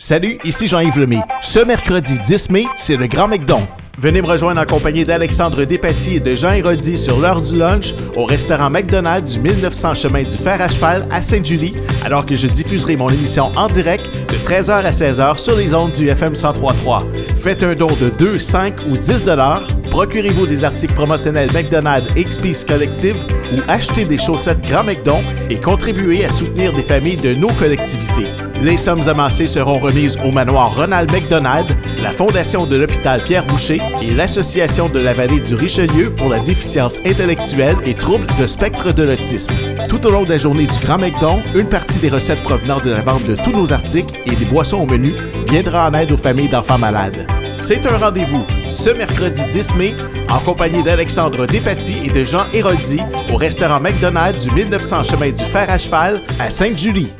Salut, ici Jean-Yves Lemay. Ce mercredi 10 mai, c'est le Grand McDon. Venez me rejoindre en compagnie d'Alexandre Despatie et de Jean Héroldi sur l'heure du lunch au restaurant McDonald's du 1900 chemin du Fer à Cheval à Sainte-Julie, alors que je diffuserai mon émission en direct de 13h à 16h sur les ondes du FM 1033. Faites un don de 2, 5 ou 10 dollars, procurez-vous des articles promotionnels McDonald's XP's Collective ou achetez des chaussettes Grand McDon et contribuez à soutenir des familles de nos collectivités. Les sommes amassées seront remises au manoir Ronald McDonald, la Fondation de l'hôpital Pierre Boucher et l'Association de la vallée du Richelieu pour la déficience intellectuelle et troubles de spectre de l'autisme. Tout au long de la journée du Grand McDon, une partie des recettes provenant de la vente de tous nos articles et des boissons au menu viendra en aide aux familles d'enfants malades. C'est un rendez-vous ce mercredi 10 mai en compagnie d'Alexandre Despatie et de Jean Héroldi au restaurant McDonald du 1900 chemin du Fer à Cheval à Sainte-Julie.